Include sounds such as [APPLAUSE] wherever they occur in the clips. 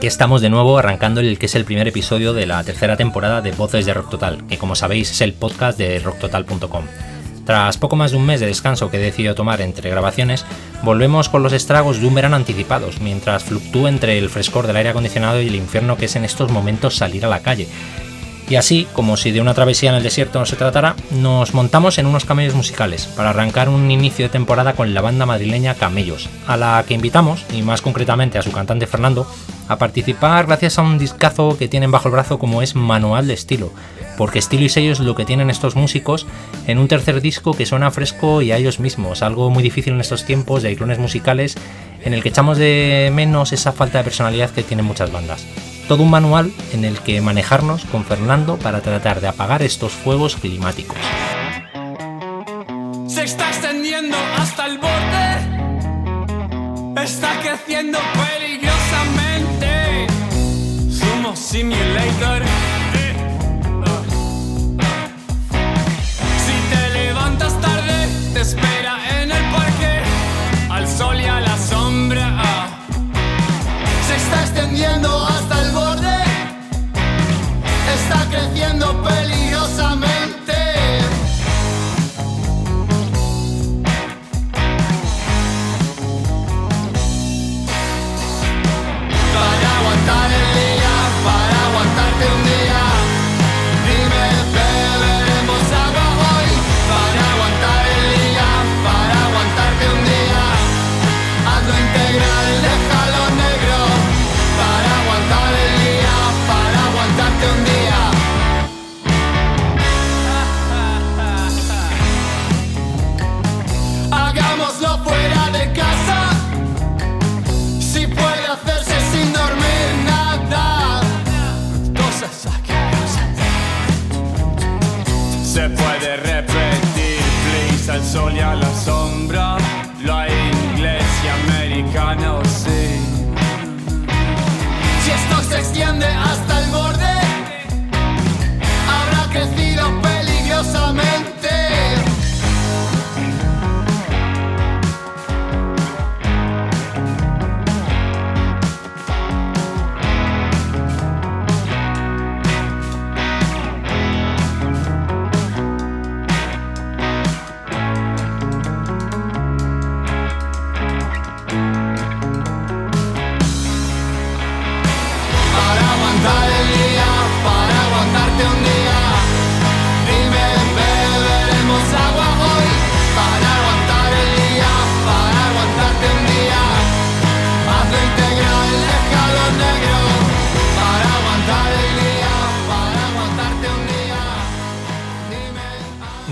Que estamos de nuevo arrancando el que es el primer episodio de la tercera temporada de Voces de Rock Total, que como sabéis es el podcast de rocktotal.com. Tras poco más de un mes de descanso que he decidido tomar entre grabaciones, volvemos con los estragos de un verano anticipados, mientras fluctúo entre el frescor del aire acondicionado y el infierno que es en estos momentos salir a la calle, y así, como si de una travesía en el desierto no se tratara, nos montamos en unos camellos musicales para arrancar un inicio de temporada con la banda madrileña Camellos, a la que invitamos, y más concretamente a su cantante Fernando, a participar gracias a un discazo que tienen bajo el brazo como es Manual de Estilo, porque estilo y sello es lo que tienen estos músicos en un tercer disco que suena fresco y a ellos mismos, algo muy difícil en estos tiempos de irones musicales en el que echamos de menos esa falta de personalidad que tienen muchas bandas todo un manual en el que manejarnos con Fernando para tratar de apagar estos fuegos climáticos. Se está extendiendo hasta el borde, está creciendo peligrosamente. Sumo Simulator. Si te levantas tarde, te espera en el parque, al sol y a la sombra. Se está extendiendo creciendo peligrosamente.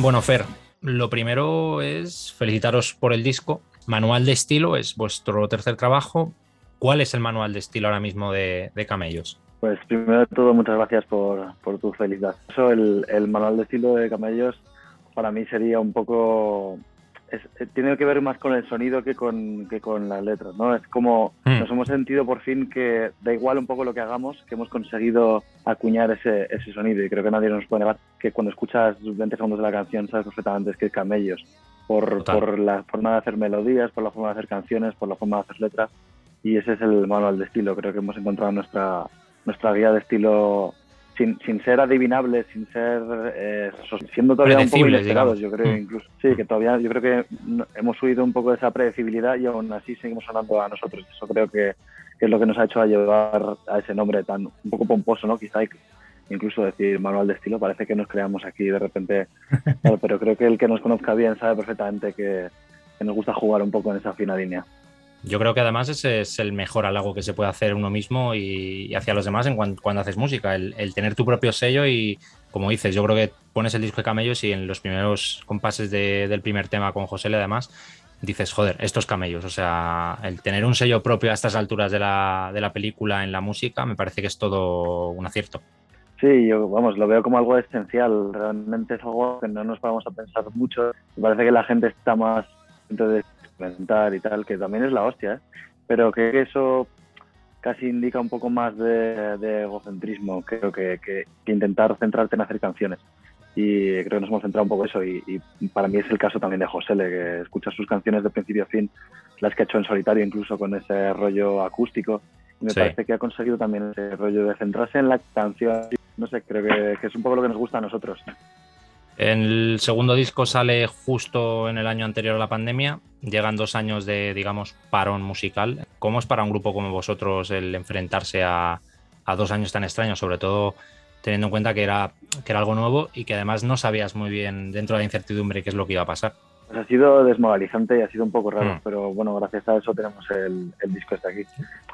Bueno, Fer, lo primero es felicitaros por el disco. Manual de estilo es vuestro tercer trabajo. ¿Cuál es el manual de estilo ahora mismo de, Camellos? Pues primero de todo, muchas gracias por, tu felicidad. El, el, manual de estilo de Camellos para mí sería un poco eh, tiene que ver más con el sonido que con, que con las letras, ¿no? Es como hmm. nos hemos sentido por fin que da igual un poco lo que hagamos, que hemos conseguido acuñar ese, ese sonido. Y creo que nadie nos puede negar que cuando escuchas 20 segundos de la canción sabes perfectamente que es Camellos, por, por la forma de hacer melodías, por la forma de hacer canciones, por la forma de hacer letras. Y ese es el manual de estilo, creo que hemos encontrado nuestra, nuestra guía de estilo sin, sin ser adivinables, sin ser eh, siendo todavía un poco inesperados, yo creo, mm. incluso. Sí, que todavía yo creo que hemos huido un poco de esa predecibilidad y aún así seguimos sonando a nosotros. Eso creo que, es lo que nos ha hecho a llevar a ese nombre tan un poco pomposo, ¿no? Quizá incluso decir manual de estilo, parece que nos creamos aquí de repente, [LAUGHS] pero creo que el que nos conozca bien sabe perfectamente que, que nos gusta jugar un poco en esa fina línea. Yo creo que además ese es el mejor halago que se puede hacer uno mismo y, hacia los demás en cuando, haces música, el, tener tu propio sello y, como dices, yo creo que pones el disco de Camellos y en los primeros compases del primer tema con José además dices, joder, estos camellos, o sea, el tener un sello propio a estas alturas de la, de la película en la música me parece que es todo un acierto. Sí, yo vamos, lo veo como algo esencial. Realmente es algo que no nos vamos a pensar mucho. Me parece que la gente está más entonces y tal, que también es la hostia, ¿eh? pero que eso casi indica un poco más de, egocentrismo, creo que, que, intentar centrarte en hacer canciones. Y creo que nos hemos centrado un poco en eso y, para mí es el caso también de José, que escucha sus canciones de principio a fin, las que ha hecho en solitario incluso con ese rollo acústico Me Sí. parece que ha conseguido también ese rollo de centrarse en la canción. No sé, creo que, que es un poco lo que nos gusta a nosotros. El segundo disco sale justo en el año anterior a la pandemia. Llegan dos años de, digamos, parón musical. ¿Cómo es para un grupo como vosotros el enfrentarse a, a dos años tan extraños? Sobre todo teniendo en cuenta que era, que era algo nuevo y que además no sabías muy bien dentro de la incertidumbre qué es lo que iba a pasar. Pues ha sido desmoralizante y ha sido un poco raro, Mm. pero bueno, gracias a eso tenemos el, el disco este aquí.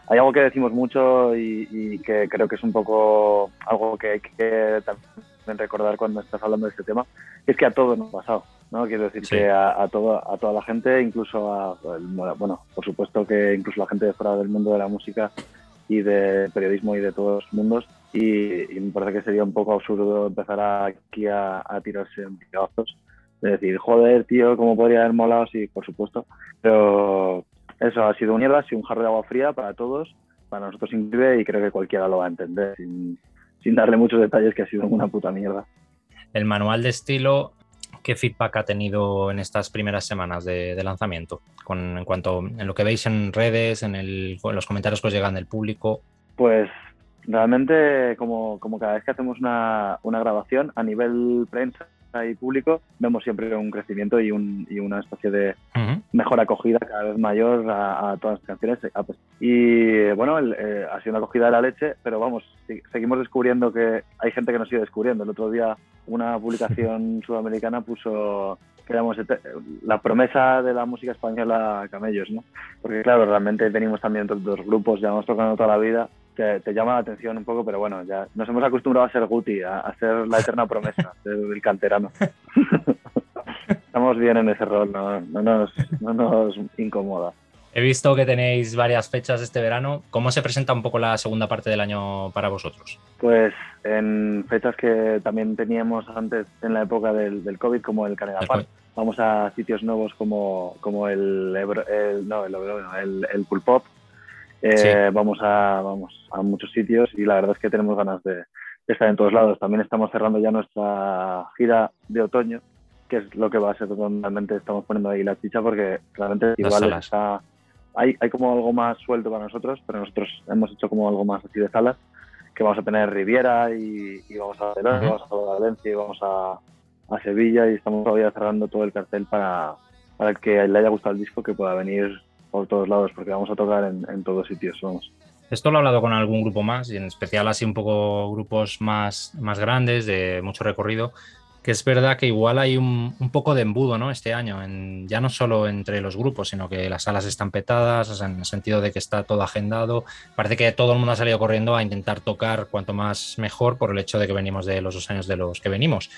Hay algo que decimos mucho y, y que creo que es un poco algo que hay que también recordar cuando estás hablando de este tema, es que a todos nos ha pasado, ¿no? Quiero decir Sí. que a, a, todo, a toda la gente, incluso a, bueno, por supuesto que incluso la gente de fuera del mundo de la música y del periodismo y de todos los mundos, y, y me parece que sería un poco absurdo empezar aquí a, a tirarse en picazos de decir, joder, tío, ¿cómo podría haber molado? Sí, por supuesto. Pero eso ha sido una mierda, ha sido un jarro de agua fría para todos, para nosotros inclusive, y creo que cualquiera lo va a entender sin, sin darle muchos detalles que ha sido una puta mierda. El manual de estilo, ¿qué feedback ha tenido en estas primeras semanas de, de lanzamiento? Con, en cuanto en lo que veis en redes, en, el, en los comentarios que os llegan del público. Pues realmente, como, como cada vez que hacemos una, una grabación, a nivel prensa y público, vemos siempre un crecimiento y, un, y una especie de, mejor acogida cada vez mayor a, a todas las canciones. Ah, pues, Y bueno, el, eh, ha sido una acogida de la leche, pero vamos, si- seguimos descubriendo que hay gente que nos sigue descubriendo. El otro día una publicación sudamericana puso que éramos la promesa de la música española Camellos, ¿no? Porque claro, realmente venimos también de dos grupos, ya hemos tocado toda la vida, te, te llama la atención un poco, pero bueno, ya nos hemos acostumbrado a ser Guti, a, a ser la eterna promesa, a ser el canterano. [LAUGHS] Estamos bien en ese rol, no, no, nos, no nos incomoda. He visto que tenéis varias fechas este verano. ¿Cómo se presenta un poco la segunda parte del año para vosotros? Pues en fechas que también teníamos antes en la época del, del COVID, como el Canela El Park, vamos a sitios nuevos como, como el, Ebro- el, no, el, Ebro- no, el, el Pool Pop. Eh, Sí. Vamos a vamos a muchos sitios y la verdad es que tenemos ganas de, de estar en todos lados. También estamos cerrando ya nuestra gira de otoño, que es lo que va a ser donde realmente estamos poniendo ahí la chicha, porque realmente igual está, hay, hay como algo más suelto para nosotros, pero nosotros hemos hecho como algo más así de salas, que vamos a tener Riviera y, y vamos a Barcelona, Ujú. vamos a Valencia y vamos a, a Sevilla y estamos todavía cerrando todo el cartel para, para el que le haya gustado el disco que pueda venir por todos lados, porque vamos a tocar en, en todos sitios, vamos. Esto lo he hablado con algún grupo más, y en especial así un poco grupos más, más grandes, de mucho recorrido, que es verdad que igual hay un, un poco de embudo ¿no? este año, en, ya no solo entre los grupos, sino que las salas están petadas, o sea, en el sentido de que está todo agendado. Parece que todo el mundo ha salido corriendo a intentar tocar cuanto más mejor por el hecho de que venimos de los dos años de los que venimos.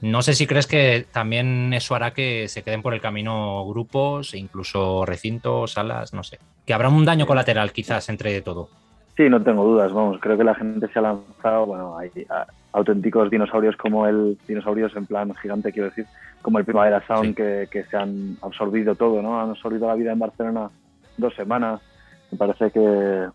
No sé si crees que también eso hará que se queden por el camino grupos, e incluso recintos, salas, no sé. Que habrá un daño colateral quizás entre todo. Sí, no tengo dudas, vamos, creo que la gente se ha lanzado, bueno, hay a- auténticos dinosaurios como el, dinosaurios en plan gigante, quiero decir, como el Primavera Sound, Sí. que, que se han absorbido todo, ¿no? Han absorbido la vida en Barcelona dos semanas. Me parece que,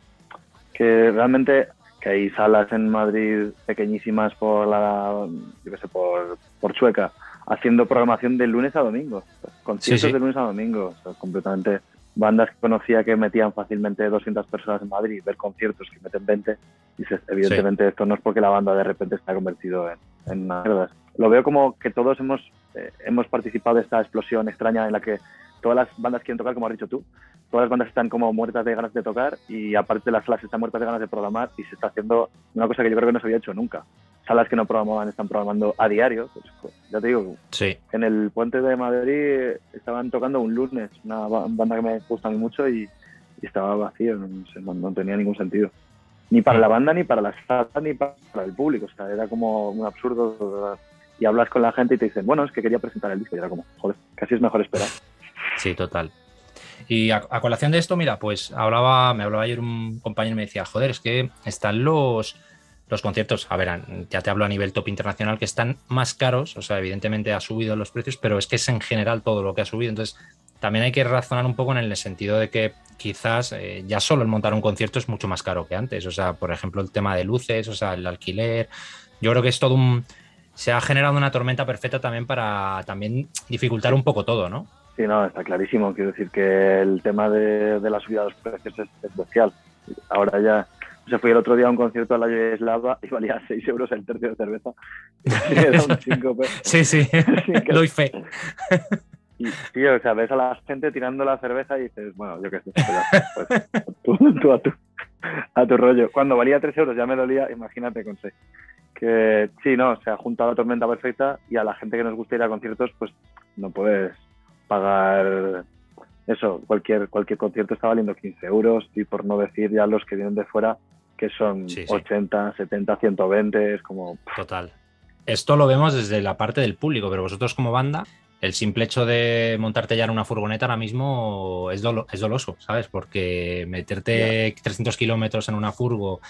que realmente que hay salas en Madrid pequeñísimas por la, yo qué sé, por, por Chueca, haciendo programación de lunes a domingo, conciertos Sí, sí. de lunes a domingo, o sea, completamente bandas que conocía que metían fácilmente 200 personas en Madrid, ver conciertos que meten 20, y dices, evidentemente esto no es porque la banda de repente está convertido en, en una mierda. Lo veo como que todos hemos, eh, hemos participado de esta explosión extraña en la que todas las bandas quieren tocar, como has dicho tú, todas las bandas están como muertas de ganas de tocar y aparte las salas están muertas de ganas de programar y se está haciendo una cosa que yo creo que no se había hecho nunca. Salas que no programaban están programando a diario, pues, pues, ya te digo, Sí. en el puente de Madrid estaban tocando un lunes, una ba- banda que me gusta a mí mucho y, y estaba vacío, no, sé, no- no tenía ningún sentido. Ni para la banda, ni para la sala, ni para el público, o sea, era como un absurdo. Y hablas con la gente y te dicen, bueno, es que quería presentar el disco, y era como, joder, casi es mejor esperar. Sí, total. Y a, colación de esto, mira, pues hablaba, me hablaba ayer un compañero y me decía, joder, es que están los, los conciertos, a ver, ya te hablo a nivel top internacional, que están más caros, o sea, evidentemente ha subido los precios, pero es que es en general todo lo que ha subido. Entonces, también hay que razonar un poco en el sentido de que quizás eh, ya solo el montar un concierto es mucho más caro que antes. O sea, por ejemplo, el tema de luces, o sea, el alquiler. Yo creo que es todo un. Se ha generado una tormenta perfecta también para también dificultar un poco todo, ¿no? Sí, no, está clarísimo. Quiero decir que el tema de, de la subida de los precios es, es bestial. Ahora ya, o sea, fui el otro día a un concierto a la Yugoslava y valía 6 euros el tercio de cerveza. Era un [LAUGHS] síncope. Sí, sí, [LAUGHS] [LAUGHS] doy fe. Y, sí, o sea, ves a la gente tirando la cerveza y dices, bueno, yo qué sé, pues, tú, tú a, tu, a tu rollo. Cuando valía 3 euros ya me dolía, imagínate con 6. Que sí, no, se ha juntado la tormenta perfecta y a la gente que nos gusta ir a conciertos, pues no puedes pagar eso, cualquier, cualquier concierto está valiendo 15 euros y por no decir ya los que vienen de fuera, que son Sí, sí. 80, 70, 120, es como... Total. Esto lo vemos desde la parte del público, pero vosotros como banda, el simple hecho de montarte ya en una furgoneta ahora mismo es, dolo- es doloso, ¿sabes? Porque meterte 300 kilómetros en una furgo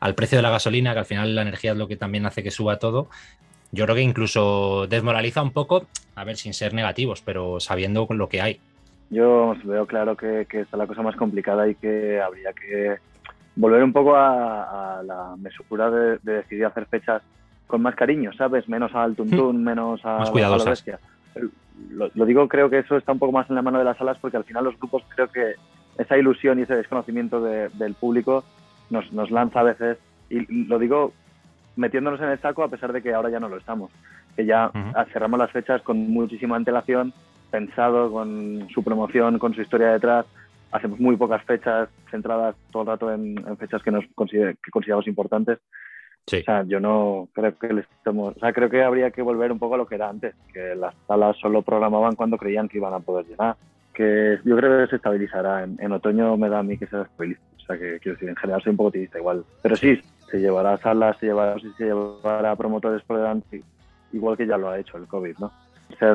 al precio de la gasolina, que al final la energía es lo que también hace que suba todo, yo creo que incluso desmoraliza un poco, a ver, sin ser negativos, pero sabiendo lo que hay. Yo veo claro que, que está la cosa más complicada y que habría que volver un poco a, a la mesura de, de decidir hacer fechas con más cariño, ¿sabes? Menos al tuntún, menos a, Más a la bestia. Lo, lo digo, creo que eso está un poco más en la mano de las salas porque al final los grupos creo que esa ilusión y ese desconocimiento de- del público nos, nos lanza a veces, y lo digo metiéndonos en el saco a pesar de que ahora ya no lo estamos, que ya Ujú. cerramos las fechas con muchísima antelación, pensado con su promoción, con su historia detrás, hacemos muy pocas fechas centradas todo el rato en, en fechas que nos consider- que consideramos importantes. Sí. O sea, yo no creo que le estemos, o sea, creo que habría que volver un poco a lo que era antes, que las salas solo programaban cuando creían que iban a poder llenar. Que yo creo que se estabilizará. En, en otoño me da a mí que se estabilice. O sea, que quiero decir, en general soy un poco optimista igual. Pero sí, se llevará salas, se llevará, se llevará promotores por delante, igual que ya lo ha hecho el COVID, ¿no? Ser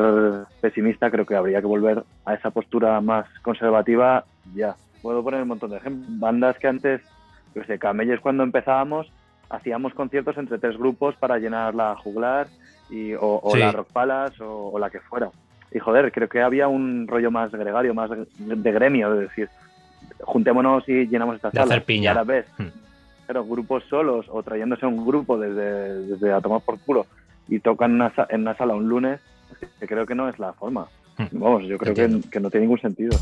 pesimista creo que habría que volver a esa postura más conservativa ya. Puedo poner un montón de ejemplos. Bandas que antes, yo sé, Camelles cuando empezábamos, hacíamos conciertos entre tres grupos para llenar la juglar y, o, o Sí. la Rock Palace o, o la que fuera. Y joder, creo que había un rollo más gregario, más de gremio, de decir, juntémonos y llenamos esta De sala. hacer piña. Y ahora ves, Hmm. Pero grupos solos o trayéndose un grupo desde, desde a tomar por culo y tocan en una, en una sala un lunes, que creo que no es la forma. Hmm. Vamos, yo creo que, que no tiene ningún sentido.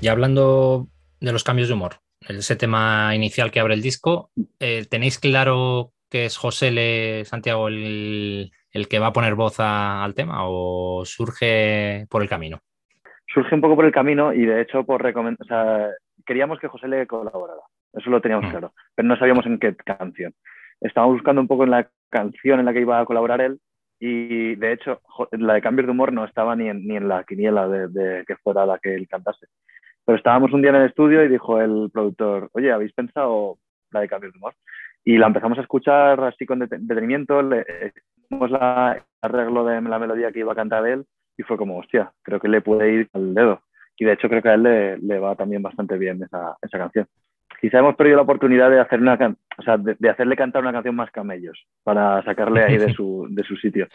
Y hablando de los cambios de humor, ese tema inicial que abre el disco, eh, ¿tenéis claro que es José Le Santiago el, el que va a poner voz a- al tema o surge por el camino? Surge un poco por el camino y de hecho por o sea, queríamos que José le colaborara. Eso lo teníamos Mm. claro, pero no sabíamos en qué canción. Estábamos buscando un poco en la canción en la que iba a colaborar él y de hecho la de Cambios de Humor no estaba ni en, ni en la quiniela de, de que fuera la que él cantase. Pero estábamos un día en el estudio y dijo el productor, oye, ¿habéis pensado la de Cambios de Humor? Y la empezamos a escuchar así con dete- detenimiento, le hicimos el arreglo de la melodía que iba a cantar él y fue como, hostia, creo que le puede ir al dedo. Y de hecho creo que a él le, le va también bastante bien esa, esa canción. Quizá hemos perdido la oportunidad de, hacer una can- o sea, de, de hacerle cantar una canción más camellos para sacarle ahí de [LAUGHS] su, de su sitio.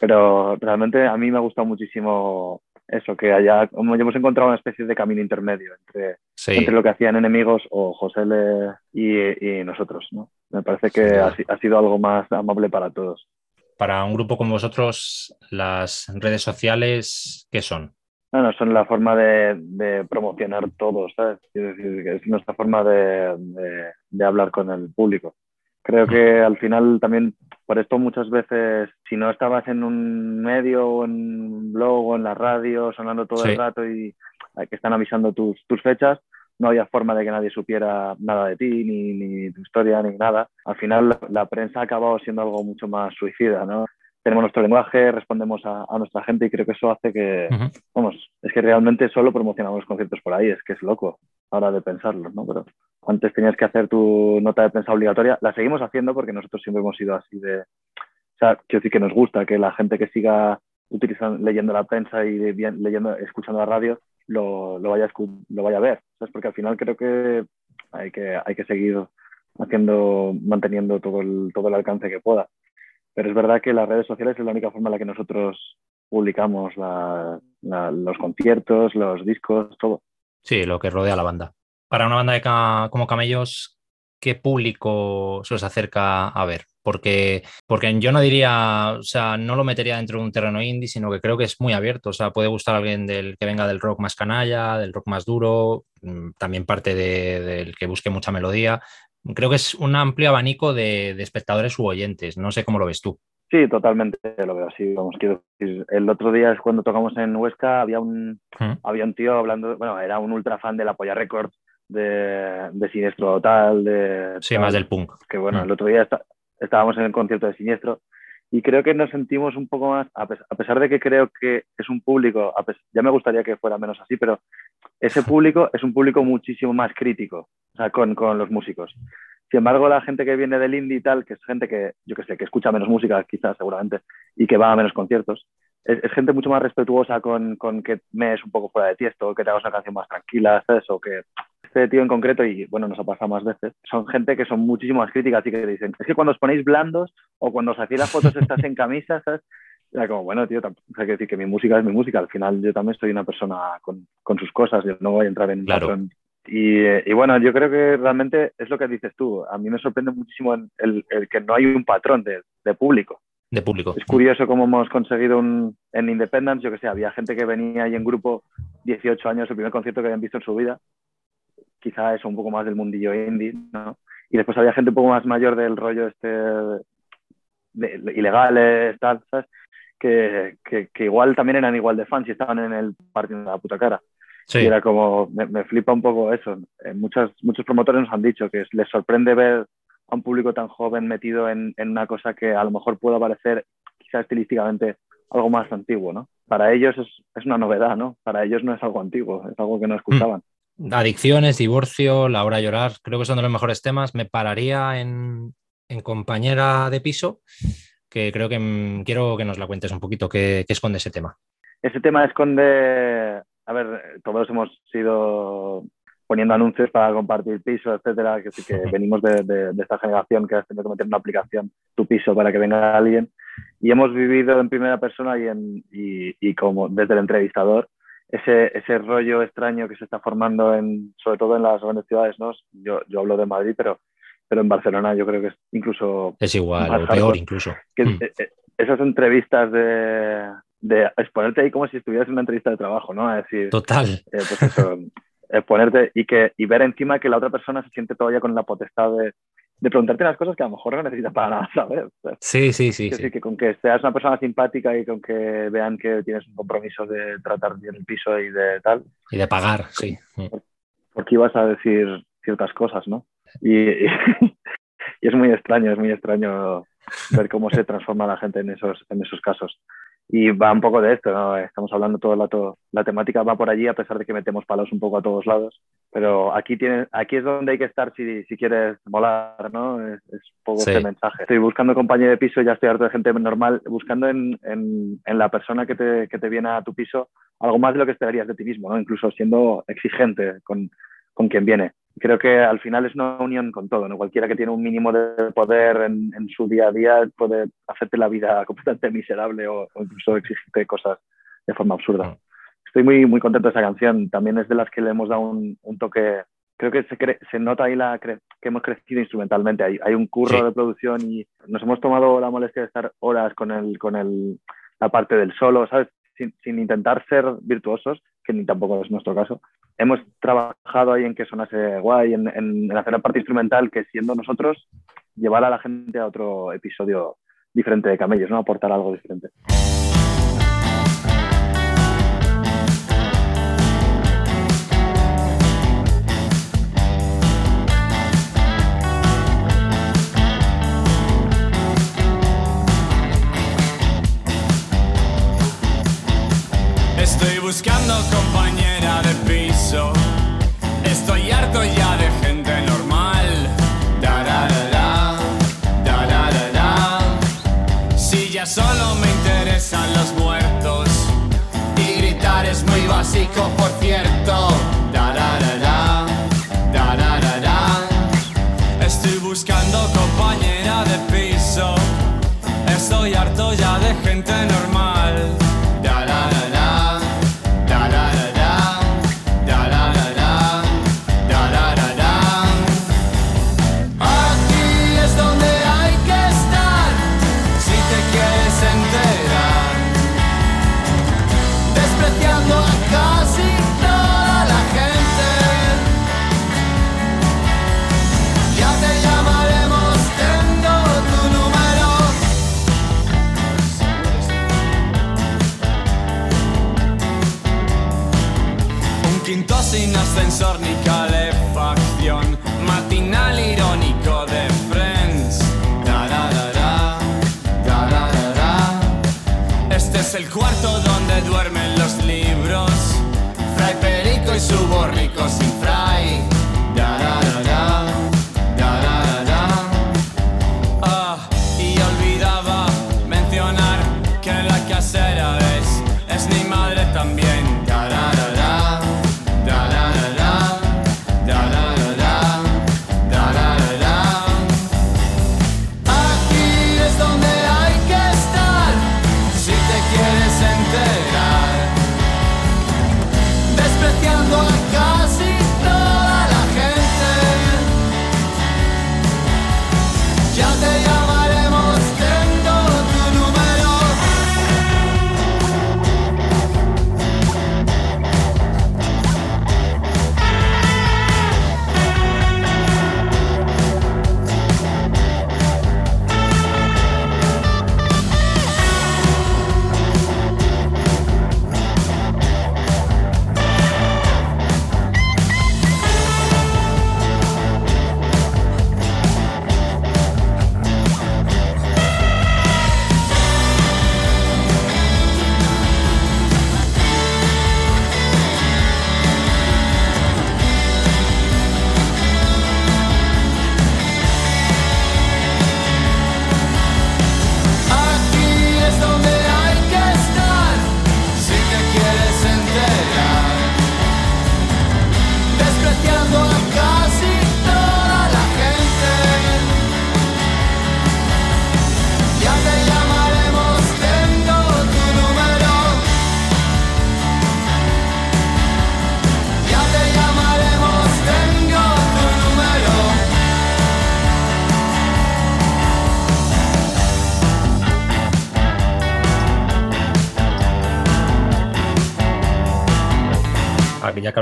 Pero realmente a mí me ha gustado muchísimo eso, que haya, como hemos encontrado una especie de camino intermedio entre, Sí, entre lo que hacían enemigos o José Le y, y nosotros. ¿no? Me parece que ha, si- ha sido algo más amable para todos. para un grupo como vosotros, las redes sociales, ¿qué son? Bueno, son la forma de, de promocionar todo, ¿sabes? Quiero decir, es nuestra forma de, de- de hablar con el público. Creo que al final también, por esto muchas veces, si no estabas en un medio o en un blog o en la radio sonando todo Sí. el rato y eh, que están avisando tus, tus fechas, no había forma de que nadie supiera nada de ti, ni, ni tu historia, ni nada. Al final la, la prensa ha acabado siendo algo mucho más suicida, ¿no? Tenemos nuestro lenguaje, respondemos a, a nuestra gente y creo que eso hace que, vamos, es que realmente solo promocionamos los conciertos por ahí, es que es loco ahora de pensarlo, ¿no? Pero antes tenías que hacer tu nota de prensa obligatoria, la seguimos haciendo porque nosotros siempre hemos sido así de, o sea, quiero decir que nos gusta que la gente que siga utilizando, leyendo la prensa y leyendo, escuchando la radio, lo, lo vaya a, lo vaya a ver, ¿sabes? Porque al final creo que hay que, hay que seguir haciendo, manteniendo todo el, todo el alcance que pueda. Pero es verdad que las redes sociales es la única forma en la que nosotros publicamos los conciertos, los discos, todo. Sí, lo que rodea a la banda. Para una banda de ca- como Camellos, ¿qué público se os acerca a ver? Porque, porque yo no diría, o sea, no lo metería dentro de un terreno indie, sino que creo que es muy abierto. O sea, puede gustar a alguien del que venga del rock más canalla, del rock más duro, mm, también parte de- del que busque mucha melodía. Creo que es un amplio abanico de, de espectadores u oyentes. No sé cómo lo ves tú. Sí, totalmente lo veo así. Vamos, quiero decir, el otro día es cuando tocamos en Huesca, había un, Mm. había un tío hablando, bueno, era un ultra fan de la Polla Records, de, de Siniestro Total, de... Sí, más del punk. que bueno, Mm. el otro día está- estábamos en el concierto de Siniestro y creo que nos sentimos un poco más, a, pes- a pesar de que creo que es un público, a ya me gustaría que fuera menos así, pero ese [LAUGHS] público es un público muchísimo más crítico, o sea, con, con los músicos. Sin embargo, la gente que viene del indie y tal, que es gente que, yo que sé, que escucha menos música quizás seguramente y que va a menos conciertos, es, es gente mucho más respetuosa con, con que me es un poco fuera de tiesto, que te hagas una canción más tranquila, ¿sabes? O que este tío en concreto, y bueno, nos ha pasado más veces, son gente que son muchísimo más críticas y que dicen, es que cuando os ponéis blandos o cuando os hacéis las fotos estás en camisa, ¿sabes? Era como, bueno, tío, hay que decir que mi música es mi música. Al final yo también soy una persona con, con sus cosas, yo no voy a entrar en Claro. patrón. Y, eh, y bueno, yo creo que realmente es lo que dices tú. A mí me sorprende muchísimo el, el- el que no hay un patrón de, de público. De público. Es curioso cómo hemos conseguido un, en Independence, yo que sé, había gente que venía ahí en grupo 18 años, el primer concierto que habían visto en su vida, quizá eso un poco más del mundillo indie, ¿no? Y después había gente un poco más mayor del rollo este de, de ilegales, tal, ¿sabes? Que, que, que igual también eran igual de fans y estaban en el partido de la puta cara. Sí. Y era como, me, me flipa un poco eso. Eh, muchas, muchos promotores nos han dicho que les sorprende ver a un público tan joven metido en, en una cosa que a lo mejor pueda parecer quizá estilísticamente algo más antiguo, ¿no? Para ellos es, es una novedad, ¿no? Para ellos no es algo antiguo, es algo que no escuchaban. Adicciones, divorcio, la hora de llorar, creo que son de los mejores temas. Me pararía en, en compañera de piso, que creo que mm, quiero que nos la cuentes un poquito, qué, qué esconde ese tema. Ese tema esconde, a ver, todos hemos sido poniendo anuncios para compartir piso, etcétera, que sí que [LAUGHS] venimos de, de- de esta generación que has tenido que meter una aplicación tu piso para que venga alguien y hemos vivido en primera persona y, en, y, y como desde el entrevistador ese, ese rollo extraño que se está formando en, sobre todo en las grandes ciudades, ¿no? Yo, yo hablo de Madrid, pero, pero en Barcelona yo creo que es incluso Es igual, o peor incluso. que Mm. eh, eh, esas entrevistas de, de exponerte ahí como si estuvieras en una entrevista de trabajo, ¿no? Es decir, Total. eh, pues eso, [LAUGHS] eh, ponerte y, que, y ver encima que la otra persona se siente todavía con la potestad de, de preguntarte las cosas que a lo mejor no necesitas para nada saber. ¿sabes? Sí, sí, sí. Es sí. decir, que con que seas una persona simpática y con que vean que tienes un compromiso de tratar bien el piso y de tal, Y de pagar, sí. Mm. porque ibas a decir ciertas cosas, ¿no? Y, y- [LAUGHS] y es muy extraño, es muy extraño ver cómo se transforma la gente en esos, en esos casos. Y va un poco de esto, ¿no? Estamos hablando todo el rato, la temática va por allí a pesar de que metemos palos un poco a todos lados, pero aquí, tienes, aquí es donde hay que estar si, si quieres molar, ¿no? Es, es un poco Sí. este mensaje. Estoy buscando compañía de piso, ya estoy harto de gente normal, buscando en, en, en la persona que te, que te viene a tu piso algo más de lo que esperarías de ti mismo, ¿no? Incluso siendo exigente con, con quien viene. Creo que al final es una unión con todo, ¿no? Cualquiera que tiene un mínimo de poder en, en su día a día puede hacerte la vida [LAUGHS] completamente miserable o, o incluso exigirte cosas de forma absurda. Mm. Estoy muy, muy contento de esa canción. También es de las que le hemos dado un, un toque. Creo que se, cre- se nota ahí la cre- que hemos crecido instrumentalmente. Hay, hay un curro Sí. de producción y nos hemos tomado la molestia de estar horas con, el, con el, la parte del solo, ¿sabes? Sin, sin intentar ser virtuosos, que ni tampoco es nuestro caso. Hemos trabajado ahí en que sonase guay, en, en, en hacer la parte instrumental, que siendo nosotros, llevar a la gente a otro episodio diferente de Camellos, ¿no? Aportar algo diferente. Compañera de piso. Estoy harto ya de gente normal. Dararara, dararara. Si ya solo me interesan los muertos. Y gritar es muy básico, por cierto. Dararara, dararara. Estoy buscando compañera de piso. Estoy harto ya de gente normal.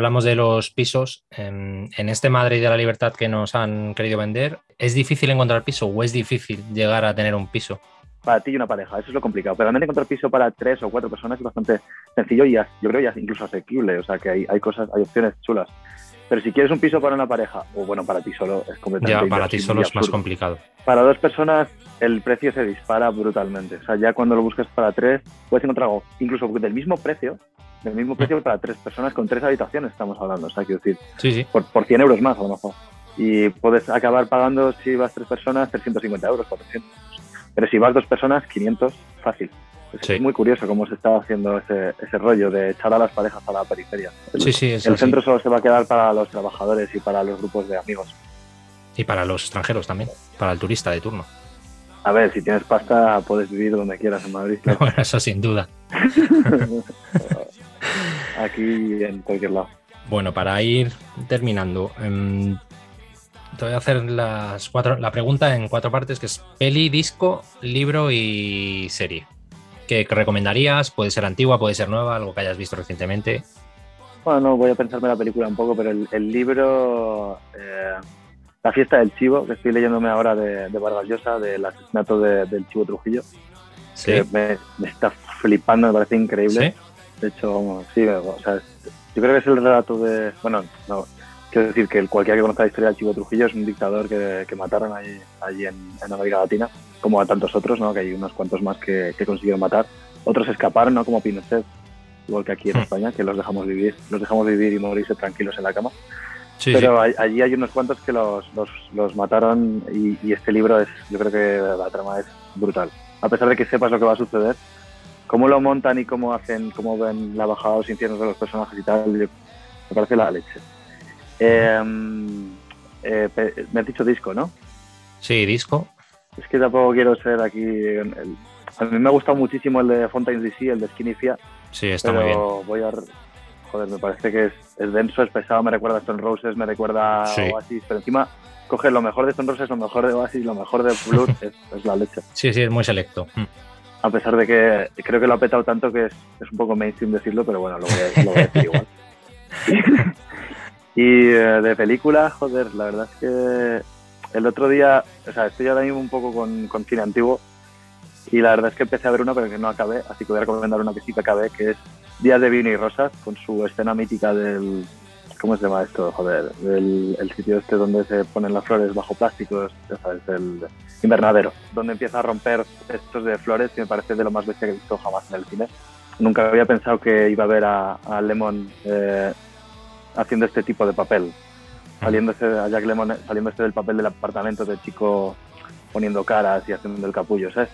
Hablamos de los pisos, en, en este Madrid de la Libertad que nos han querido vender, ¿es difícil encontrar piso o es difícil llegar a tener un piso? Para ti y una pareja, eso es lo complicado. Pero realmente encontrar piso para tres o cuatro personas es bastante sencillo y yo creo ya incluso asequible. O sea que hay, hay cosas, hay opciones chulas. Pero si quieres un piso para una pareja, o bueno, para ti solo, es completamente Ya para ti imposible solo y es más complicado. Para dos personas el precio se dispara brutalmente. O sea, ya cuando lo buscas para tres, puedes encontrar algo incluso del mismo precio, del mismo precio para tres personas con tres habitaciones, estamos hablando. O sea, quiero decir, Sí, sí. por, por 100 euros más a lo mejor. Y puedes acabar pagando, si vas tres personas, 350 euros, 400. Pero si vas dos personas, 500, fácil. Es Sí. muy curioso cómo se está haciendo ese, ese rollo de echar a las parejas a la periferia. El, Sí, sí, es el centro solo se va a quedar para los trabajadores y para los grupos de amigos. Y para los extranjeros también, para el turista de turno. A ver, si tienes pasta, puedes vivir donde quieras en Madrid. claro. [LAUGHS] Bueno, eso sin duda. [LAUGHS] Aquí en cualquier lado. Bueno, para ir terminando, em, te voy a hacer las cuatro, la pregunta en cuatro partes, que es peli, disco, libro y serie. ¿Qué recomendarías? Puede ser antigua, puede ser nueva, algo que hayas visto recientemente. Bueno, no, voy a pensarme la película un poco, pero el, el libro, eh, La fiesta del chivo, que estoy leyéndome ahora de, de Vargas Llosa, del asesinato de- del chivo Trujillo, Sí. que me, me está flipando, me parece increíble. ¿Sí? De hecho, sí, o sea, yo creo que es el relato de. Bueno, no, quiero decir que el, cualquiera que conozca la historia del Chivo Trujillo es un dictador que, que mataron allí, allí en, en América Latina, como a tantos otros, ¿no? Que hay unos cuantos más que, que consiguieron matar. Otros escaparon, ¿no? Como Pinochet, igual que aquí en Hmm. España, que los dejamos vivir, los dejamos vivir y morirse tranquilos en la cama. Sí, Pero hay- allí hay unos cuantos que los, los, los mataron y, y este libro es, yo creo que la trama es brutal. A pesar de que sepas lo que va a suceder, cómo lo montan y cómo hacen, cómo ven la bajada los infiernos de los personajes y tal, me parece la leche. Eh, eh, pe- me has dicho disco, ¿no? sí. Sí, disco. Es que tampoco quiero ser aquí... el- a mí me ha gustado muchísimo el de Fontaine's DC, el de Skinny Fia, Sí, está muy bien. voy a... Joder, me parece que es, es denso, es pesado, me recuerda a Stone Roses, me recuerda a Sí. Oasis, pero encima coge lo mejor de Stone Roses, lo mejor de Oasis, lo mejor de Blur, [LAUGHS] es, es la leche. Sí, sí, es muy selecto. Mm. A pesar de que creo que lo ha petado tanto que es, es un poco mainstream decirlo, pero bueno, lo voy a, lo voy a decir igual. [LAUGHS] y eh, de película, joder, la verdad es que el otro día, o sea, estoy ahora mismo un poco con, con cine antiguo y la verdad es que empecé a ver una pero que no acabé, así que voy a recomendar una que sí que acabé, que es Días de vino y rosas, con su escena mítica del... ¿Cómo se llama esto? Joder, del el sitio este donde se ponen las flores bajo plásticos, ya sabes, el invernadero, donde empieza a romper cestos de flores, que me parece de lo más bestia que he visto jamás en el cine. Nunca había pensado que iba a ver a, a Lemon eh, haciendo este tipo de papel, saliéndose a Jack Lemon saliéndose del papel del apartamento del chico poniendo caras y haciendo el capullo, ¿sabes?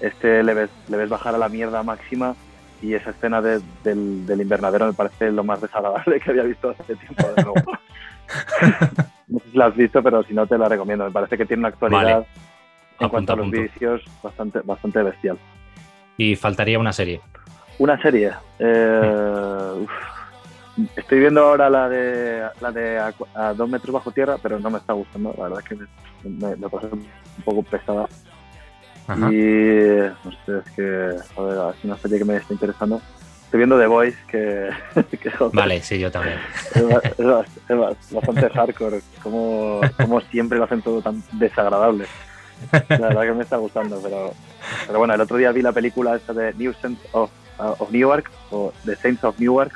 Este le ves, le ves bajar a la mierda máxima y esa escena de- del, del invernadero me parece lo más desagradable que había visto hace tiempo. De nuevo. [LAUGHS] no sé si la has visto, pero si no te la recomiendo. Me parece que tiene una actualidad Vale. en cuanto a los vicios bastante, bastante bestial. Y faltaría una serie. Una serie. eh, uf. estoy viendo ahora la de la de a, a dos metros bajo tierra, pero no me está gustando. La verdad es que me, me, me parece un poco pesada. Ajá. Y no sé, es que, joder, es una serie que me está interesando. Estoy viendo The Voice, que, [LAUGHS] que, joder, Vale, sí, yo también. es, es ba- es ba- bastante hardcore, como, como siempre lo hacen todo tan desagradable. La verdad que me está gustando, pero, pero bueno, el otro día vi la película esta de New Saints of, uh, of Newark, o The Saints of Newark,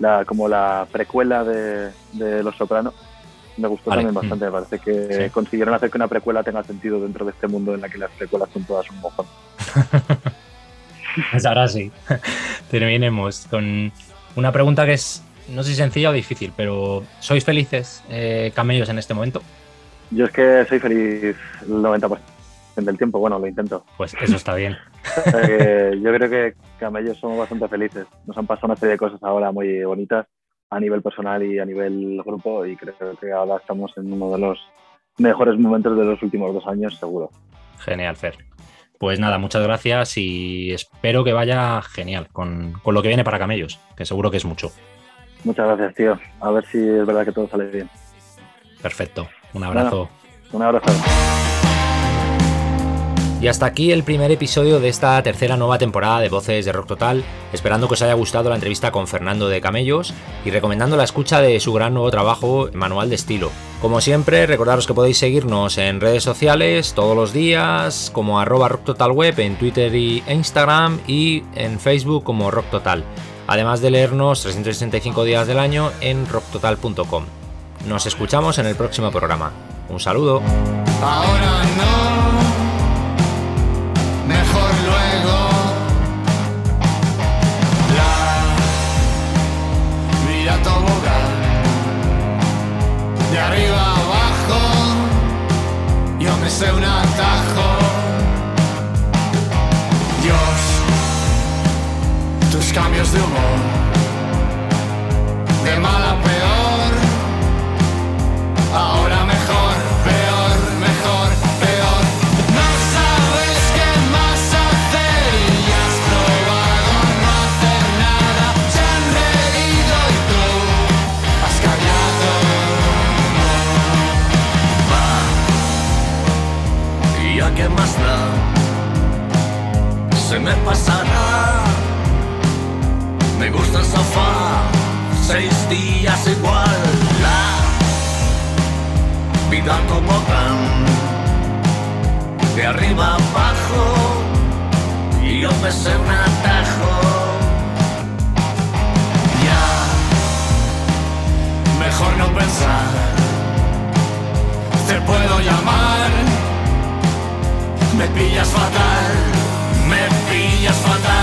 la, como la precuela de, de Los Sopranos. Me gustó Vale, también bastante, me parece que Sí. consiguieron hacer que una precuela tenga sentido dentro de este mundo en la que las precuelas son todas un mojón. [LAUGHS] Pues ahora sí. [LAUGHS] Terminemos con una pregunta que es, no sé si sencilla o difícil, pero ¿sois felices eh, camellos en este momento? Yo es que soy feliz el 90% del tiempo, bueno, lo intento. Pues eso está bien. [LAUGHS] Eh, yo creo que camellos somos bastante felices. Nos han pasado una serie de cosas ahora muy bonitas a nivel personal y a nivel grupo y creo que ahora estamos en uno de los mejores momentos de los últimos dos años, seguro. Genial, Fer. Pues nada, muchas gracias y espero que vaya genial con, con lo que viene para camellos, que seguro que es mucho. Muchas gracias, tío. A ver si es verdad que todo sale bien. Perfecto. Un abrazo. Un abrazo. Y hasta aquí el primer episodio de esta tercera nueva temporada de Voces de Rock Total, esperando que os haya gustado la entrevista con Fernando de Camellos y recomendando la escucha de su gran nuevo trabajo, Manual de Estilo. Como siempre, recordaros que podéis seguirnos en redes sociales todos los días, como arroba Rock Total Web en Twitter e Instagram y en Facebook como Rock Total, además de leernos 365 días del año en rocktotal.com. Nos escuchamos en el próximo programa. Un saludo. Ahora no, me un atajo. Dios, tus cambios de humor, de mal más da, se me pasará. Me gusta el sofá, seis días igual. La vida como van, de arriba abajo, y yo me sé un atajo. Ya, mejor no pensar. Te puedo llamar. Με πυλλιάζει φατάρμα, με πυλλιάζει φατάρμα.